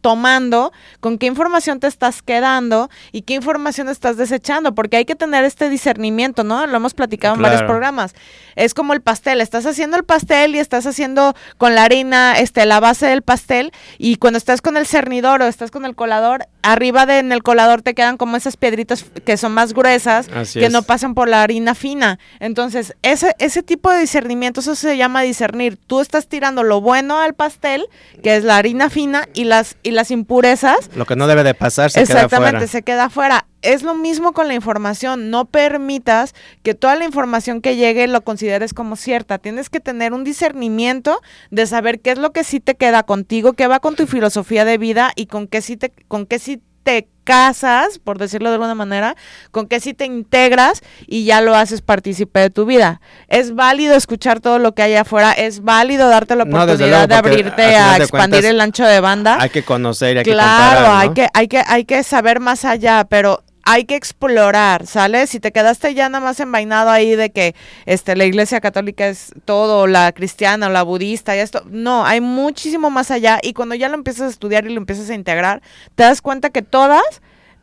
tomando, con qué información te estás quedando y qué información estás desechando, porque hay que tener este discernimiento, ¿no? Lo hemos platicado en varios programas. Es como el pastel, estás haciendo el pastel y estás haciendo con la harina este la base del pastel y cuando estás con el cernidor o estás con el colador, arriba de en el colador te quedan como esas piedritas que son más gruesas Así que es. no pasan por la harina fina. Entonces, ese ese tipo de discernimiento eso se llama discernir. Tú estás tirando lo bueno al pastel, que es la harina fina y las y las impurezas Lo que no debe de pasar se Exactamente, queda fuera. se queda afuera. Es lo mismo con la información. No permitas que toda la información que llegue lo consideres como cierta. Tienes que tener un discernimiento de saber qué es lo que sí te queda contigo, qué va con tu filosofía de vida y con qué sí te, con qué sí te casas, por decirlo de alguna manera, con qué sí te integras y ya lo haces partícipe de tu vida. Es válido escuchar todo lo que hay afuera, es válido darte la No, oportunidad luego, de abrirte a expandir cuentas, el ancho de banda Hay que conocer y hay que claro, comparar, hay que, hay que, hay que saber más allá, pero hay que explorar, ¿sale? Si te quedaste ya nada más envainado ahí de que este la iglesia católica es todo, o la cristiana, o la budista y esto, no, hay muchísimo más allá y cuando ya lo empiezas a estudiar y lo empiezas a integrar, te das cuenta que todas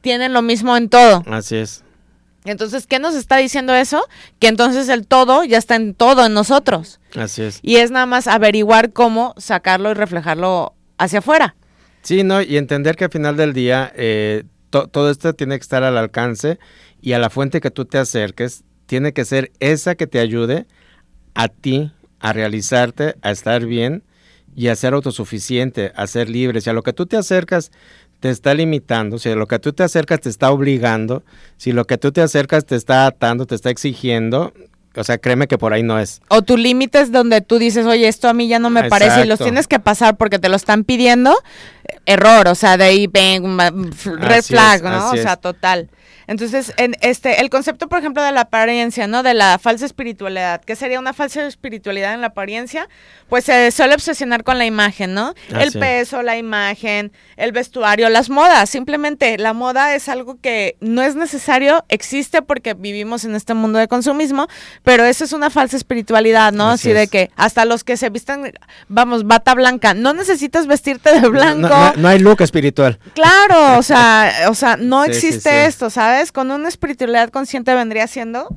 tienen lo mismo en todo. Así es. Entonces, ¿qué nos está diciendo eso? Que entonces el todo ya está en todo en nosotros. Así es. Y es nada más averiguar cómo sacarlo y reflejarlo hacia afuera. Sí, ¿no? Y entender que al final del día eh, to- todo esto tiene que estar al alcance y a la fuente que tú te acerques tiene que ser esa que te ayude a ti a realizarte, a estar bien y a ser autosuficiente, a ser libre. Si a lo que tú te acercas te está limitando, si a lo que tú te acercas te está obligando, si lo que tú te acercas te está atando, te está exigiendo, o sea, créeme que por ahí no es. O tu límite es donde tú dices, oye, esto a mí ya no me parece y los tienes que pasar porque te lo están pidiendo, error, o sea, de ahí ven, red Así flag, es, ¿no? O sea, total. Entonces, en este, el concepto, por ejemplo, de la apariencia, ¿no? De la falsa espiritualidad. ¿Qué sería una falsa espiritualidad en la apariencia? Pues se suele obsesionar con la imagen, ¿no? el Así es. peso, la imagen, el vestuario, las modas. Simplemente la moda es algo que no es necesario, existe porque vivimos en este mundo de consumismo, pero eso es una falsa espiritualidad, ¿no? Así Así, de que hasta los que se visten, vamos, bata blanca, no necesitas vestirte de blanco. No, no- no hay look espiritual. Claro, o sea, o sea, no sí, existe sí. esto, ¿sabes? Con una espiritualidad consciente vendría siendo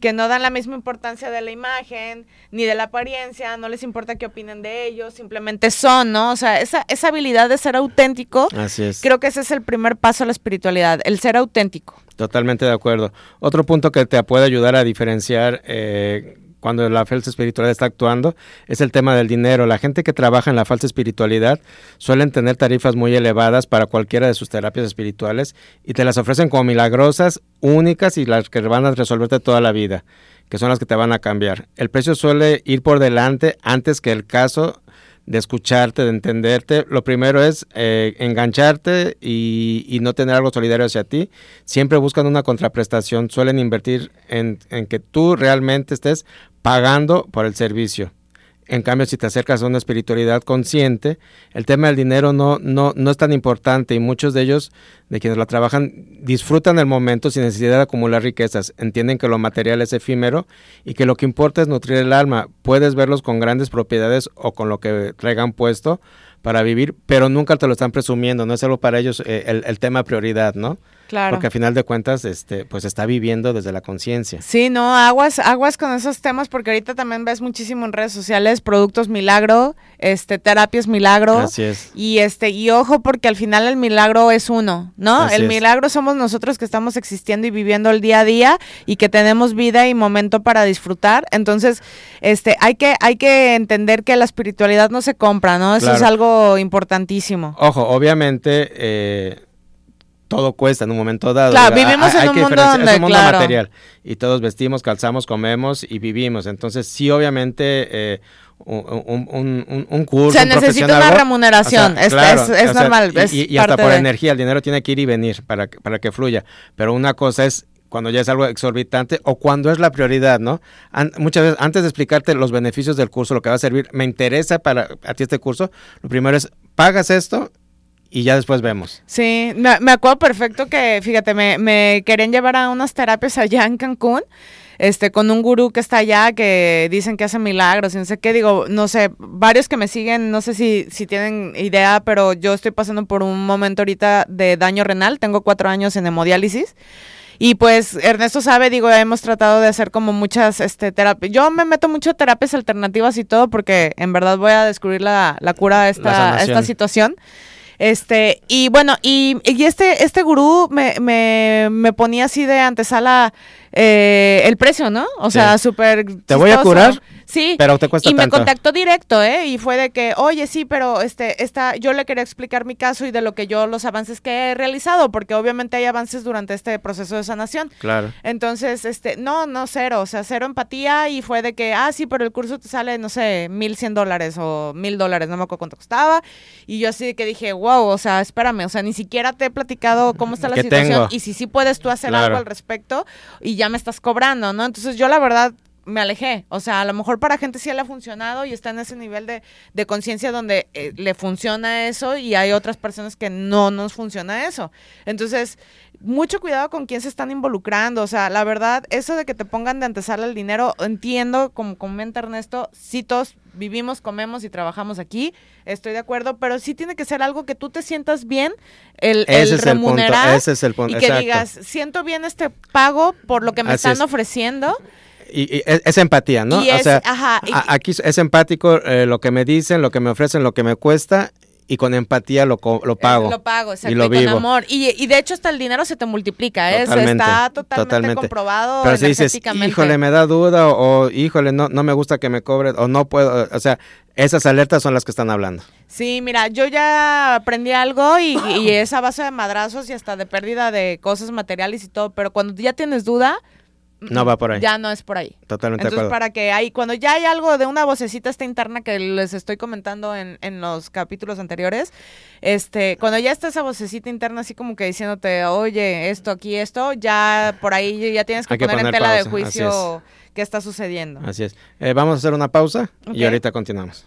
que no dan la misma importancia de la imagen ni de la apariencia, no les importa qué opinen de ellos, simplemente son, ¿no? O sea, esa, esa habilidad de ser auténtico, Así es. creo que ese es el primer paso a la espiritualidad, el ser auténtico. Totalmente de acuerdo. Otro punto que te puede ayudar a diferenciar eh, cuando la falsa espiritualidad está actuando es el tema del dinero. La gente que trabaja en la falsa espiritualidad suelen tener tarifas muy elevadas para cualquiera de sus terapias espirituales y te las ofrecen como milagrosas, únicas y las que van a resolverte toda la vida, que son las que te van a cambiar. El precio suele ir por delante antes que el caso de escucharte, de entenderte. Lo primero es eh, engancharte y, no tener algo solidario hacia ti. Siempre buscan una contraprestación, suelen invertir en, en que tú realmente estés pagando por el servicio. En cambio, si te acercas a una espiritualidad consciente, el tema del dinero no, no, no es tan importante y muchos de ellos, de quienes la trabajan, disfrutan el momento sin necesidad de acumular riquezas. Entienden que lo material es efímero y que lo que importa es nutrir el alma. Puedes verlos con grandes propiedades o con lo que traigan puesto para vivir, pero nunca te lo están presumiendo. No es algo para ellos eh, el, el tema prioridad, ¿no? Porque a final de cuentas, este, pues está viviendo desde la conciencia. Sí, no, aguas, aguas con esos temas, porque ahorita también ves muchísimo en redes sociales productos milagro, este, terapias milagro. Así es. Y este, y ojo, porque al final el milagro es uno, ¿no? el milagro somos nosotros que estamos existiendo y viviendo el día a día y que tenemos vida y momento para disfrutar. Entonces, este, hay que, hay que entender que la espiritualidad no se compra, ¿no? Eso es algo importantísimo. Ojo, obviamente, eh todo cuesta en un momento dado. Claro, vivimos en un mundo donde, es un mundo material y todos vestimos, calzamos, comemos y vivimos. Entonces, sí, obviamente, eh, un, un, un, curso. Se necesita una remuneración, es, normal. y, hasta por energía, el dinero tiene que ir y venir para, para que fluya. Pero una cosa es cuando ya es algo exorbitante o cuando es la prioridad, ¿no? muchas veces, antes de explicarte los beneficios del curso, lo que va a servir, me interesa para a ti este curso, lo primero es, pagas esto y ya después vemos. Sí, me, acuerdo perfecto que, fíjate, me, me, querían llevar a unas terapias allá en Cancún, este, con un gurú que está allá, que dicen que hace milagros y no sé qué, digo, no sé, varios que me siguen, no sé si, si tienen idea, pero yo estoy pasando por un momento ahorita de daño renal, tengo cuatro años en hemodiálisis. Y pues Ernesto sabe, digo, hemos tratado de hacer como muchas este, terapias. Yo me meto mucho terapias alternativas y todo porque en verdad voy a descubrir la, la cura a esta, esta situación. Este, y bueno, y, y este, este gurú me, me, me ponía así de antesala eh, el precio, ¿no? O sea, súper. ¿Te voy a curar? Sí. Pero te cuesta Y me contactó directo, ¿eh? Y fue de que, oye, sí, pero este, esta, yo le quería explicar mi caso y de lo que yo, los avances que he realizado, porque obviamente hay avances durante este proceso de sanación. Claro. Entonces, este, no, no, cero, o sea, cero empatía y fue de que, ah, sí, pero el curso te sale, no sé, mil cien dólares o mil dólares, no me acuerdo cuánto costaba. Y yo así que dije, wow, o sea, espérame, o sea, ni siquiera te he platicado cómo está la situación y si sí puedes tú hacer algo al respecto y ya me estás cobrando, ¿no? Entonces yo la verdad me alejé. O sea, a lo mejor para gente sí le ha funcionado y está en ese nivel de, de conciencia donde eh, le funciona eso y hay otras personas que no nos funciona eso. Entonces, mucho cuidado con quién se están involucrando. O sea, la verdad, eso de que te pongan de antesala el dinero, entiendo, como comenta Ernesto, sí todos vivimos, comemos y trabajamos aquí, estoy de acuerdo, pero sí tiene que ser algo que tú te sientas bien, el, remunerar ese es el punto. y que digas, siento bien este pago por lo que me están ofreciendo y, es, empatía, ¿no? o sea, aquí es empático eh, lo que me dicen, lo que me ofrecen, lo que me cuesta y con empatía lo, lo pago. Lo pago, exacto, y, lo vivo. con amor. Y, de hecho hasta el dinero se te multiplica, ¿eh? está totalmente, comprobado Pero si dices, híjole, me da duda o, híjole, no, no me gusta que me cobre o no puedo, o sea, esas alertas son las que están hablando. Sí, mira, yo ya aprendí algo y, y es a base de madrazos y hasta de pérdida de cosas materiales y todo, pero cuando ya tienes duda, no va por ahí. Ya no es por ahí. Totalmente Entonces, para que hay, cuando ya hay algo de una vocecita esta interna que les estoy comentando en, en los capítulos anteriores, este, cuando ya está esa vocecita interna así como que diciéndote, oye, esto aquí, esto, ya por ahí ya tienes que, poner, en tela de juicio qué está sucediendo. Así es. Eh, vamos a hacer una pausa y ahorita continuamos.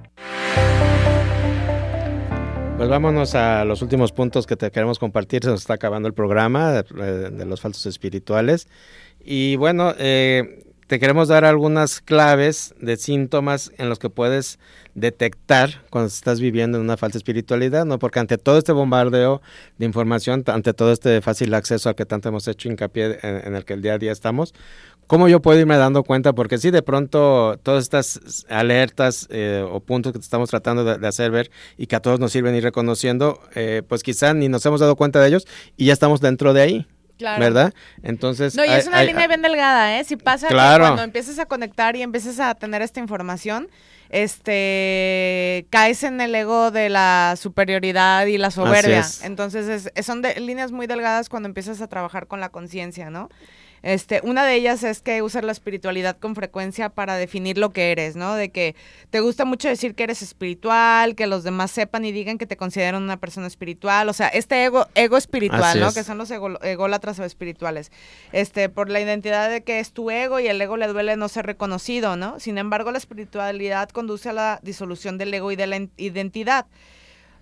Pues vámonos a los últimos puntos que te queremos compartir. Se nos está acabando el programa de, los falsos espirituales. Y bueno, eh, te queremos dar algunas claves de síntomas en los que puedes detectar cuando estás viviendo en una falsa espiritualidad, ¿no? Porque ante todo este bombardeo de información, ante todo este fácil acceso al que tanto hemos hecho hincapié en, el que el día a día estamos, ¿cómo yo puedo irme dando cuenta? Porque si de pronto todas estas alertas eh, o puntos que estamos tratando de, hacer ver y que a todos nos sirven ir reconociendo, eh, pues quizá ni nos hemos dado cuenta de ellos y ya estamos dentro de ahí. ¿Verdad? Entonces. No, y es una línea bien delgada, ¿eh? Si pasa que cuando empiezas a conectar y empiezas a tener esta información, este caes en el ego de la superioridad y la soberbia. Entonces es, son de, líneas muy delgadas cuando empiezas a trabajar con la conciencia, ¿no? Este, una de ellas es que usas la espiritualidad con frecuencia para definir lo que eres, ¿no? De que te gusta mucho decir que eres espiritual, que los demás sepan y digan que te consideran una persona espiritual, o sea, este ego, ego espiritual, ¿no? Que son los ego, ególatras o espirituales. Este, por la identidad de que es tu ego y el ego le duele no ser reconocido, ¿no? Sin embargo, la espiritualidad conduce a la disolución del ego y de la identidad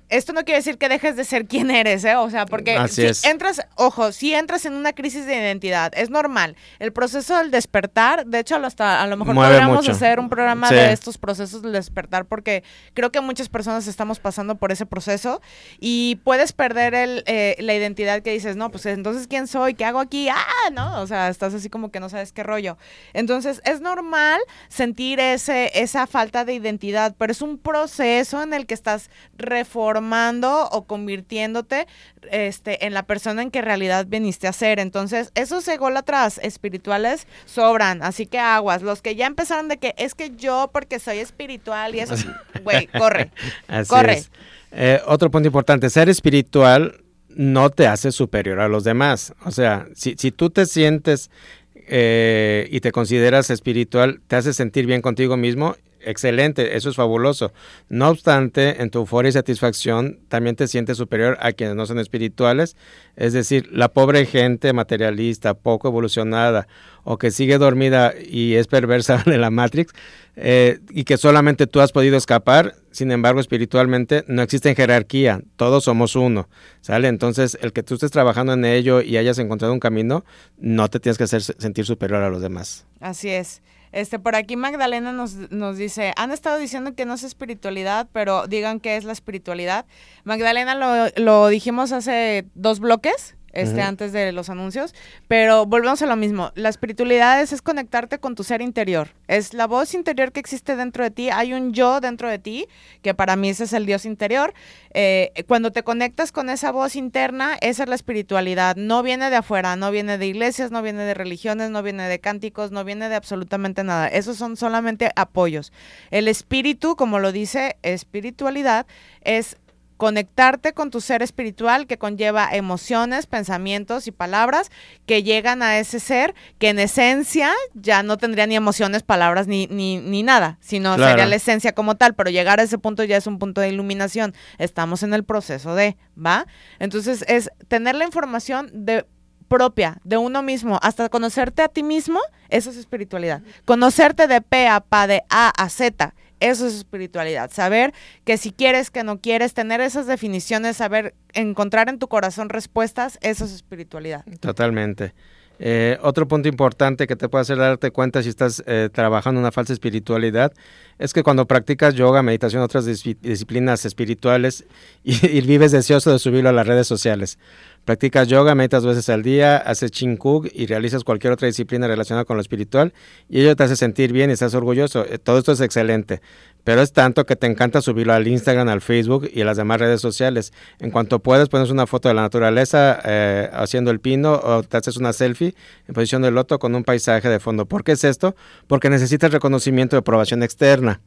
esto no quiere decir que dejes de ser quien eres, ¿eh? O sea, porque si entras, ojo, si entras en una crisis de identidad, es normal. El proceso del despertar, de hecho, hasta a lo mejor podríamos hacer un programa de estos procesos del despertar, porque creo que muchas personas estamos pasando por ese proceso y puedes perder el, eh, la identidad que dices, no, pues entonces, ¿quién soy? ¿Qué hago aquí? Ah, no, o sea, estás así como que no sabes qué rollo. Entonces, es normal sentir ese, esa falta de identidad, pero es un proceso en el que estás reformando formando o convirtiéndote este, en la persona en que en realidad viniste a ser. Entonces, esos ególatras espirituales sobran, así que aguas. Los que ya empezaron de que es que yo porque soy espiritual y eso, güey, corre, corre. Eh, otro punto importante, ser espiritual no te hace superior a los demás. O sea, si, si tú te sientes eh, y te consideras espiritual, te hace sentir bien contigo mismo excelente, eso es fabuloso. No obstante, en tu euforia y satisfacción también te sientes superior a quienes no son espirituales, es decir, la pobre gente materialista, poco evolucionada o que sigue dormida y es perversa de la Matrix eh, y que solamente tú has podido escapar, sin embargo, espiritualmente no existe jerarquía, todos somos uno, ¿sale? Entonces, el que tú estés trabajando en ello y hayas encontrado un camino, no te tienes que hacer sentir superior a los demás. Así es. Este, por aquí Magdalena nos, nos dice, han estado diciendo que no es espiritualidad, pero digan qué es la espiritualidad. Magdalena lo, lo dijimos hace dos bloques, este, antes de los anuncios. Pero volvemos a lo mismo. La espiritualidad es, conectarte con tu ser interior. Es la voz interior que existe dentro de ti. Hay un yo dentro de ti, que para mí ese es el Dios interior. Eh, cuando te conectas con esa voz interna, esa es la espiritualidad. No viene de afuera, no viene de iglesias, no viene de religiones, no viene de cánticos, no viene de absolutamente nada. Esos son solamente apoyos. El espíritu, como lo dice espiritualidad, es conectarte con tu ser espiritual que conlleva emociones, pensamientos y palabras que llegan a ese ser que en esencia ya no tendría ni emociones, palabras ni, ni, ni nada, sino sería la esencia como tal, pero llegar a ese punto ya es un punto de iluminación. Estamos en el proceso de, ¿va? Entonces es tener la información de propia de uno mismo hasta conocerte a ti mismo, eso es espiritualidad. Conocerte de P a P, de A a Z eso es espiritualidad. Saber que si quieres, que no quieres, tener esas definiciones, saber encontrar en tu corazón respuestas, eso es espiritualidad. Totalmente. Eh, otro punto importante que te puede hacer darte cuenta si estás eh, trabajando una falsa espiritualidad es que cuando practicas yoga, meditación, otras disciplinas espirituales y, vives deseoso de subirlo a las redes sociales. Practicas yoga, meditas veces al día, haces kug y realizas cualquier otra disciplina relacionada con lo espiritual y ello te hace sentir bien y estás orgulloso. Eh, todo esto es excelente, pero es tanto que te encanta subirlo al Instagram, al Facebook y a las demás redes sociales. En cuanto puedes, pones una foto de la naturaleza eh, haciendo el pino o te haces una selfie en posición de loto con un paisaje de fondo. ¿Por qué es esto? Porque necesitas reconocimiento de aprobación externa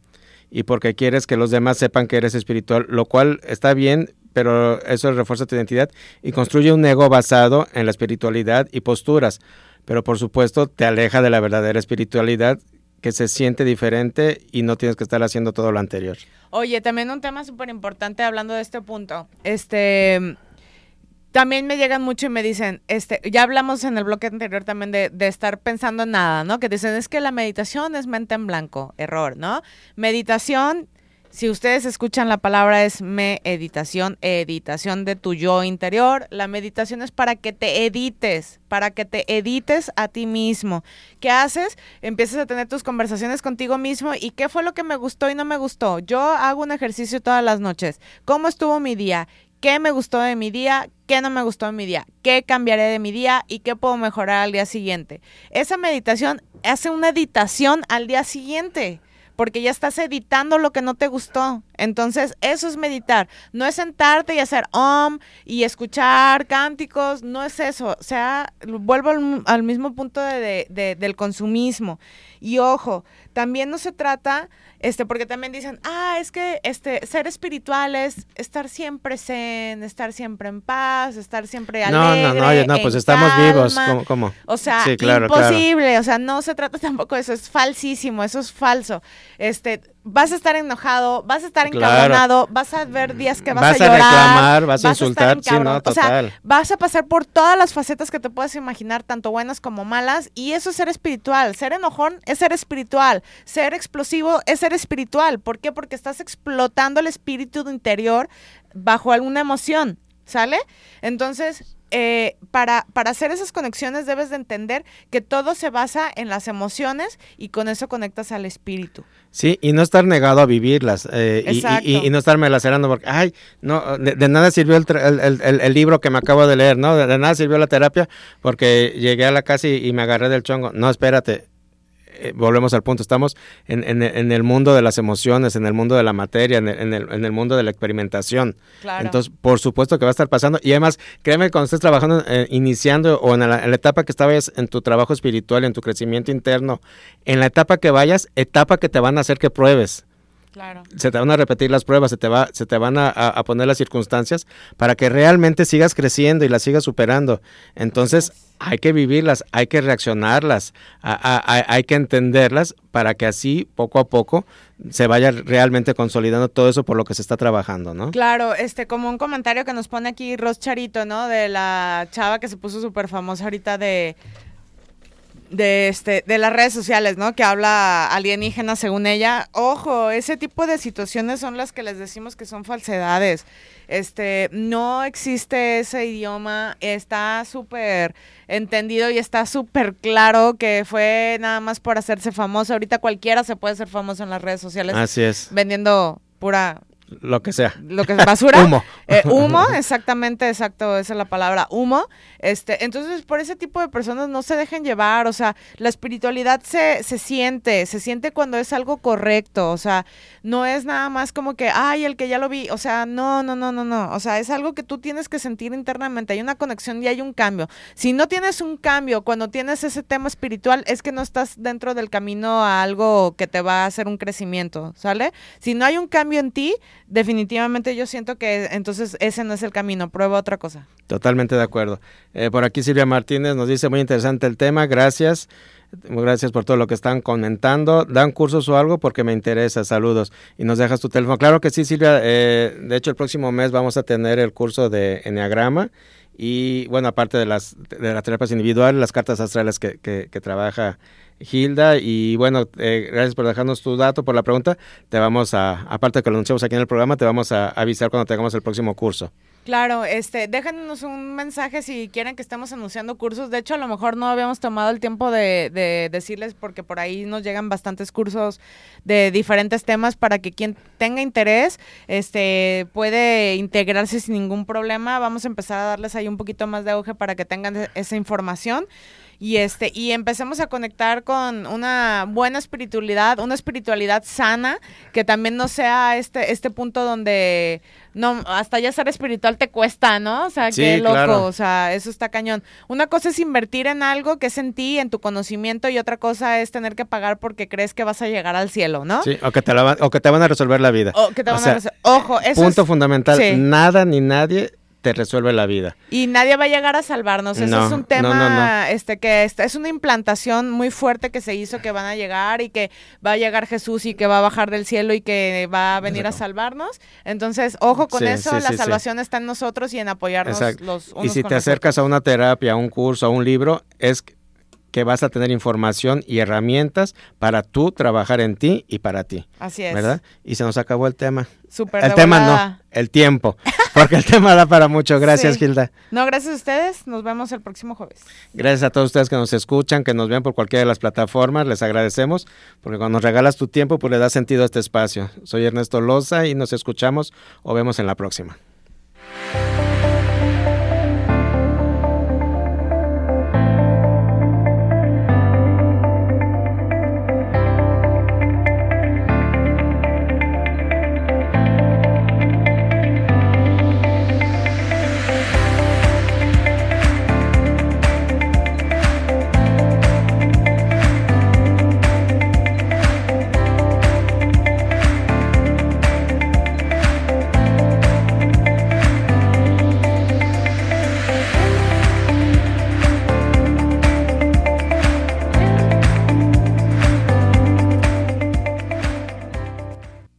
y porque quieres que los demás sepan que eres espiritual, lo cual está bien, pero eso refuerza tu identidad y construye un ego basado en la espiritualidad y posturas. Pero por supuesto te aleja de la verdadera espiritualidad que se siente diferente y no tienes que estar haciendo todo lo anterior. Oye, también un tema súper importante hablando de este punto. Este, también me llegan mucho y me dicen, este, ya hablamos en el bloque anterior también de, de, estar pensando en nada, ¿no? Que dicen, es que la meditación es mente en blanco, error, ¿no? Meditación Si ustedes escuchan la palabra es meditación, editación de tu yo interior. La meditación es para que te edites, para que te edites a ti mismo. ¿Qué haces? Empiezas a tener tus conversaciones contigo mismo y qué fue lo que me gustó y no me gustó. Yo hago un ejercicio todas las noches. ¿Cómo estuvo mi día? ¿Qué me gustó de mi día? ¿Qué no me gustó de mi día? ¿Qué cambiaré de mi día? ¿Y qué puedo mejorar al día siguiente? Esa meditación hace una editación al día siguiente porque ya estás editando lo que no te gustó. Entonces, eso es meditar. No es sentarte y hacer om y escuchar cánticos, no es eso. O sea, vuelvo al, mismo punto del consumismo. Y ojo, también no se trata este, porque también dicen, ah, es que este, ser espiritual es estar siempre zen, estar siempre en paz, estar siempre alegre. No, no, no, no pues estamos vivos, ¿cómo, O sea, imposible, o sea, no se trata tampoco de eso, es falsísimo, eso es falso. Este, vas a estar enojado, vas a estar encabronado, vas a ver días que vas, a llorar. Vas a reclamar, vas a insultar, sí, no, total. O sea, vas a pasar por todas las facetas que te puedas imaginar, tanto buenas como malas, y eso es ser espiritual. Ser enojón es ser espiritual. Ser explosivo es ser espiritual. ¿Por qué? Porque estás explotando el espíritu interior bajo alguna emoción, ¿sale? Entonces, eh, para, para hacer esas conexiones debes de entender que todo se basa en las emociones y con eso conectas al espíritu. Sí, y no estar negado a vivirlas eh, y, no estarme lacerando porque, ay, no, de, nada sirvió el, libro que me acabo de leer, ¿no? De, nada sirvió la terapia porque llegué a la casa y me agarré del chongo. No, espérate, eh, volvemos al punto, estamos en, en, el mundo de las emociones, en el mundo de la materia, en el, en el mundo de la experimentación. Entonces, por supuesto que va a estar pasando. Y además, créeme, cuando estés trabajando, eh, iniciando o en la, etapa que estabas en tu trabajo espiritual, en tu crecimiento interno, en la etapa que vayas, etapa que te van a hacer que pruebes. Claro. Se te van a repetir las pruebas, se te, va, se te van a, poner las circunstancias para que realmente sigas creciendo y las sigas superando. Entonces, hay que vivirlas, hay que reaccionarlas, hay que entenderlas para que así, poco a poco, se vaya realmente consolidando todo eso por lo que se está trabajando, ¿no? Claro, este, como un comentario que nos pone aquí Ros Charito, ¿no? De la chava que se puso súper famosa ahorita de de este de las redes sociales, ¿no? Que habla alienígena según ella. Ojo, ese tipo de situaciones son las que les decimos que son falsedades. Este, no existe ese idioma, está súper entendido y está súper claro que fue nada más por hacerse famoso. Ahorita cualquiera se puede hacer famoso en las redes sociales. Así es. Vendiendo pura lo que sea. Lo que es basura. humo. Eh, humo, exactamente, exacto, esa es la palabra, humo. Este, entonces, por ese tipo de personas no se dejen llevar, o sea, la espiritualidad se, se siente, se siente cuando es algo correcto, o sea, no es nada más como que, ay, el que ya lo vi, o sea, no, no, no, no, no, o sea, es algo que tú tienes que sentir internamente, hay una conexión y hay un cambio. Si no tienes un cambio cuando tienes ese tema espiritual, es que no estás dentro del camino a algo que te va a hacer un crecimiento, ¿sale? Si no hay un cambio en ti, definitivamente yo siento que entonces ese no es el camino, prueba otra cosa. Totalmente de acuerdo. Eh, por aquí Silvia Martínez nos dice muy interesante el tema, gracias. Gracias por todo lo que están comentando. ¿Dan cursos o algo? Porque me interesa. Saludos. Y nos dejas tu teléfono. Claro que sí, Silvia. Eh, de hecho, el próximo mes vamos a tener el curso de Enneagrama. Y bueno, aparte de las, de las terapias individuales, las cartas astrales que, que, trabaja Hilda. Y bueno, eh, gracias por dejarnos tu dato, por la pregunta. Te vamos a, aparte de que lo anunciamos aquí en el programa, te vamos a avisar cuando tengamos el próximo curso. Claro, este, déjanos un mensaje si quieren que estemos anunciando cursos. De hecho, a lo mejor no habíamos tomado el tiempo de, de, decirles porque por ahí nos llegan bastantes cursos de diferentes temas para que quien tenga interés, este, puede integrarse sin ningún problema. Vamos a empezar a darles ahí un poquito más de auge para que tengan esa información y este y empecemos a conectar con una buena espiritualidad, una espiritualidad sana, que también no sea este este punto donde no hasta ya ser espiritual te cuesta, ¿no? O sea, qué loco, o sea, eso está cañón. Una cosa es invertir en algo que es en ti, en tu conocimiento y otra cosa es tener que pagar porque crees que vas a llegar al cielo, ¿no? Sí, o que te, o que te van a resolver la vida. O que te van a Ojo, eso punto fundamental, nada ni nadie te resuelve la vida. Y nadie va a llegar a salvarnos. Eso es un tema este que es una implantación muy fuerte que se hizo que van a llegar y que va a llegar Jesús y que va a bajar del cielo y que va a venir a salvarnos. Entonces, ojo con eso, la salvación está en nosotros y en apoyarnos los unos Y si te acercas a una terapia, a un curso, a un libro, es que vas a tener información y herramientas para tú trabajar en ti y para ti. Así es. ¿Verdad? Y se nos acabó el tema. Súper El tema volada. no, el tiempo. Porque el tema da para mucho. Gracias, Sí. Gilda. No, gracias a ustedes. Nos vemos el próximo jueves. Gracias a todos ustedes que nos escuchan, que nos ven por cualquiera de las plataformas. Les agradecemos porque cuando nos regalas tu tiempo, pues le da sentido a este espacio. Soy Ernesto Loza y nos escuchamos o vemos en la próxima.